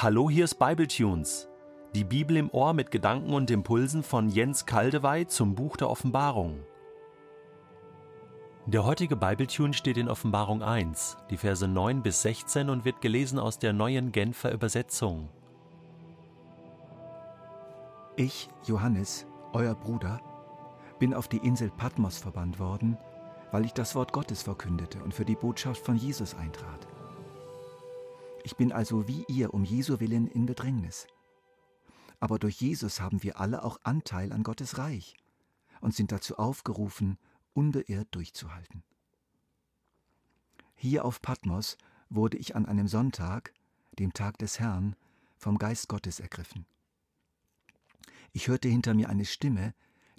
Hallo, hier ist Bibletunes. Die Bibel im Ohr mit Gedanken und Impulsen von Jens Kaldewey zum Buch der Offenbarung. Der heutige Bibletune steht in Offenbarung 1, die Verse 9 bis 16 und wird gelesen aus der neuen Genfer Übersetzung. Ich, Johannes, euer Bruder, bin auf die Insel Patmos verbannt worden, weil ich das Wort Gottes verkündete und für die Botschaft von Jesus eintrat. Ich bin also wie ihr um Jesu willen in Bedrängnis. Aber durch Jesus haben wir alle auch Anteil an Gottes Reich und sind dazu aufgerufen, unbeirrt durchzuhalten. Hier auf Patmos wurde ich an einem Sonntag, dem Tag des Herrn, vom Geist Gottes ergriffen. Ich hörte hinter mir eine Stimme,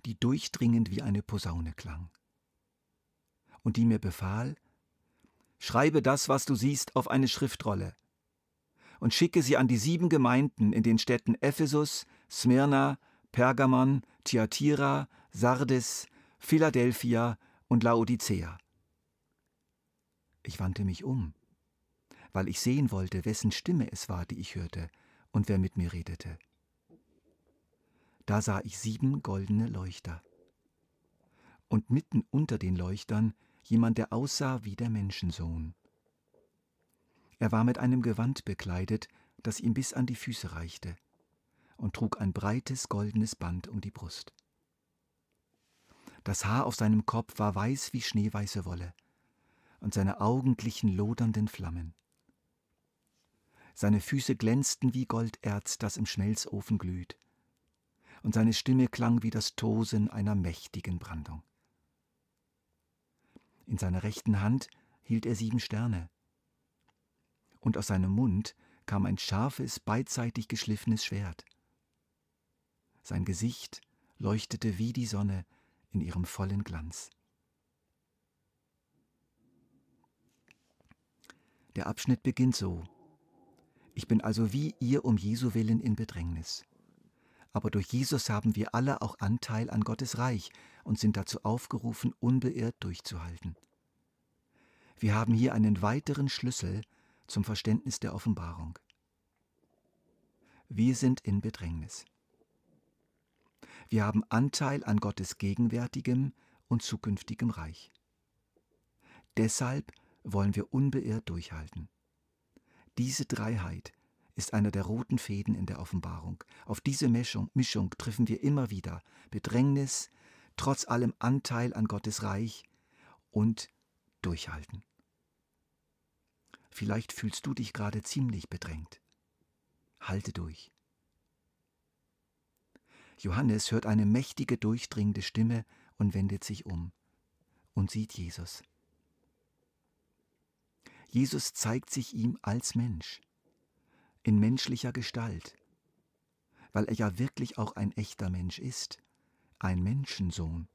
die durchdringend wie eine Posaune klang. Und die mir befahl, Schreibe das, was du siehst, auf eine Schriftrolle und schicke sie an die sieben Gemeinden in den Städten Ephesus, Smyrna, Pergamon, Thyatira, Sardes, Philadelphia und Laodicea. Ich wandte mich um, weil ich sehen wollte, wessen Stimme es war, die ich hörte und wer mit mir redete. Da sah ich sieben goldene Leuchter. Und mitten unter den Leuchtern jemand, der aussah wie der Menschensohn. Er war mit einem Gewand bekleidet, das ihm bis an die Füße reichte, und trug ein breites goldenes Band um die Brust. Das Haar auf seinem Kopf war weiß wie schneeweiße Wolle, und seine Augen glichen lodernden Flammen. Seine Füße glänzten wie Golderz, das im Schmelzofen glüht, und seine Stimme klang wie das Tosen einer mächtigen Brandung. In seiner rechten Hand hielt er sieben Sterne, und aus seinem Mund kam ein scharfes, beidseitig geschliffenes Schwert. Sein Gesicht leuchtete wie die Sonne in ihrem vollen Glanz. Der Abschnitt beginnt so. Ich bin also wie ihr um Jesu willen in Bedrängnis. Aber durch Jesus haben wir alle auch Anteil an Gottes Reich und sind dazu aufgerufen, unbeirrt durchzuhalten. Wir haben hier einen weiteren Schlüssel zum Verständnis der Offenbarung. Wir sind in Bedrängnis. Wir haben Anteil an Gottes gegenwärtigem und zukünftigem Reich. Deshalb wollen wir unbeirrt durchhalten. Diese Dreiheit ist einer der roten Fäden in der Offenbarung. Auf diese Mischung, Mischung treffen wir immer wieder Bedrängnis, trotz allem Anteil an Gottes Reich und Durchhalten. Vielleicht fühlst du dich gerade ziemlich bedrängt. Halte durch. Johannes hört eine mächtige, durchdringende Stimme und wendet sich um und sieht Jesus. Jesus zeigt sich ihm als Mensch, in menschlicher Gestalt, weil er ja wirklich auch ein echter Mensch ist, ein Menschensohn,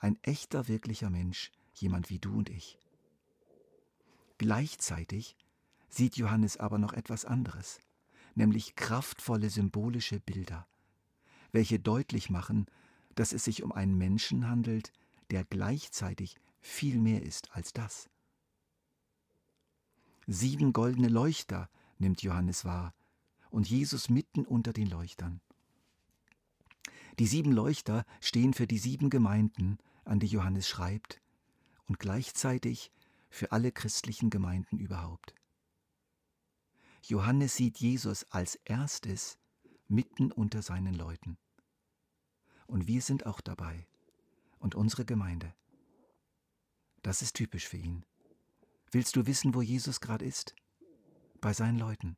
ein echter, wirklicher Mensch, jemand wie du und ich. Gleichzeitig sieht Johannes aber noch etwas anderes, nämlich kraftvolle symbolische Bilder, welche deutlich machen, dass es sich um einen Menschen handelt, der gleichzeitig viel mehr ist als das. Sieben goldene Leuchter nimmt Johannes wahr und Jesus mitten unter den Leuchtern. Die sieben Leuchter stehen für die sieben Gemeinden, an die Johannes schreibt, und gleichzeitig für alle christlichen Gemeinden überhaupt. Johannes sieht Jesus als erstes mitten unter seinen Leuten. Und wir sind auch dabei und unsere Gemeinde. Das ist typisch für ihn. Willst du wissen, wo Jesus gerade ist? Bei seinen Leuten.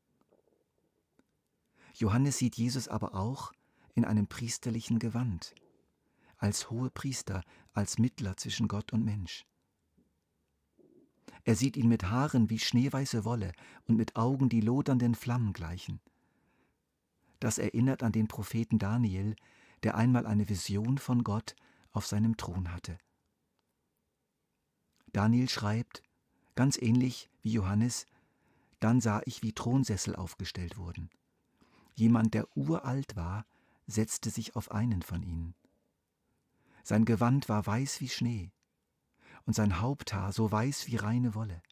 Johannes sieht Jesus aber auch in einem priesterlichen Gewand, als hohe Priester, als Mittler zwischen Gott und Mensch. Er sieht ihn mit Haaren wie schneeweiße Wolle und mit Augen, die lodernden Flammen gleichen. Das erinnert an den Propheten Daniel, der einmal eine Vision von Gott auf seinem Thron hatte. Daniel schreibt, ganz ähnlich wie Johannes, dann sah ich, wie Thronsessel aufgestellt wurden. Jemand, der uralt war, setzte sich auf einen von ihnen. Sein Gewand war weiß wie Schnee, und sein Haupthaar so weiß wie reine Wolle.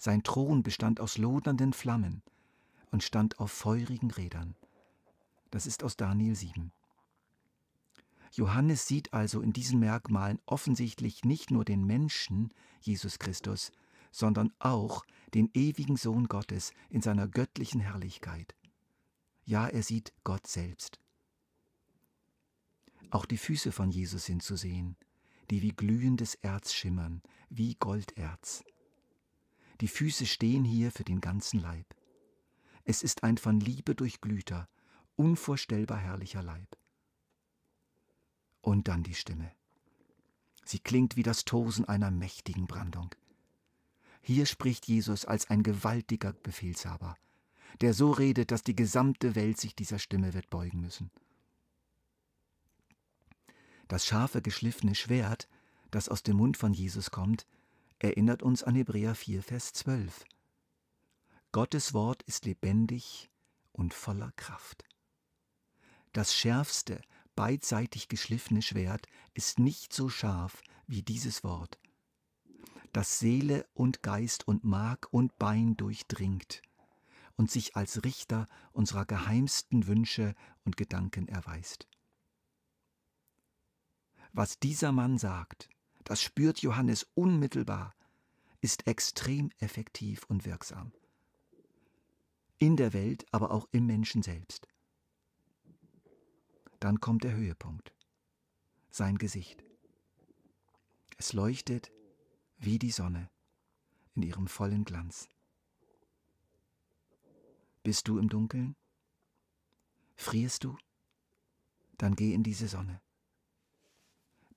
Sein Thron bestand aus lodernden Flammen und stand auf feurigen Rädern. Das ist aus Daniel 7. Johannes sieht also in diesen Merkmalen offensichtlich nicht nur den Menschen, Jesus Christus, sondern auch den ewigen Sohn Gottes in seiner göttlichen Herrlichkeit. Ja, er sieht Gott selbst. Auch die Füße von Jesus sind zu sehen, die wie glühendes Erz schimmern, wie Golderz. Die Füße stehen hier für den ganzen Leib. Es ist ein von Liebe durchglühter, unvorstellbar herrlicher Leib. Und dann die Stimme. Sie klingt wie das Tosen einer mächtigen Brandung. Hier spricht Jesus als ein gewaltiger Befehlshaber, der so redet, dass die gesamte Welt sich dieser Stimme wird beugen müssen. Das scharfe, geschliffene Schwert, das aus dem Mund von Jesus kommt, erinnert uns an Hebräer 4, Vers 12. Gottes Wort ist lebendig und voller Kraft. Das schärfste, beidseitig geschliffene Schwert ist nicht so scharf wie dieses Wort, das Seele und Geist und Mark und Bein durchdringt und sich als Richter unserer geheimsten Wünsche und Gedanken erweist. Was dieser Mann sagt, das spürt Johannes unmittelbar, ist extrem effektiv und wirksam. In der Welt, aber auch im Menschen selbst. Dann kommt der Höhepunkt. Sein Gesicht. Es leuchtet wie die Sonne in ihrem vollen Glanz. Bist du im Dunkeln? Frierst du? Dann geh in diese Sonne.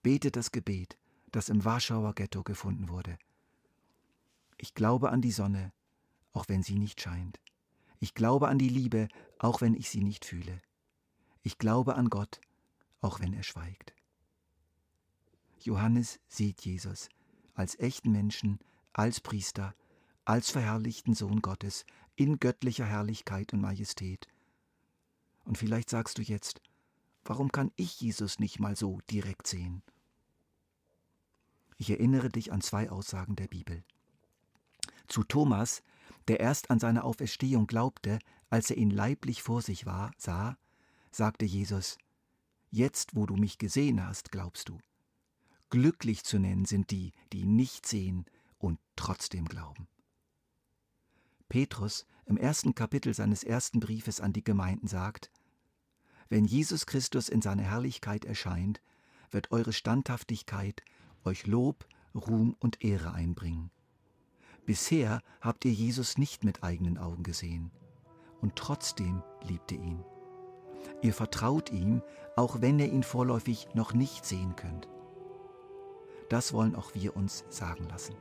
Bete das Gebet, das im Warschauer Ghetto gefunden wurde. Ich glaube an die Sonne, auch wenn sie nicht scheint. Ich glaube an die Liebe, auch wenn ich sie nicht fühle. Ich glaube an Gott, auch wenn er schweigt. Johannes sieht Jesus als echten Menschen, als Priester, als verherrlichten Sohn Gottes, in göttlicher Herrlichkeit und Majestät. Und vielleicht sagst du jetzt, warum kann ich Jesus nicht mal so direkt sehen? Ich erinnere dich an zwei Aussagen der Bibel. Zu Thomas, der erst an seine Auferstehung glaubte, als er ihn leiblich vor sich war, sah, sagte Jesus, Jetzt, wo du mich gesehen hast, glaubst du. Glücklich zu nennen sind die, die nicht sehen und trotzdem glauben. Petrus im ersten Kapitel seines ersten Briefes an die Gemeinden sagt, Wenn Jesus Christus in seiner Herrlichkeit erscheint, wird eure Standhaftigkeit euch Lob, Ruhm und Ehre einbringen. Bisher habt ihr Jesus nicht mit eigenen Augen gesehen, und trotzdem liebt ihr ihn. Ihr vertraut ihm, auch wenn ihr ihn vorläufig noch nicht sehen könnt. Das wollen auch wir uns sagen lassen.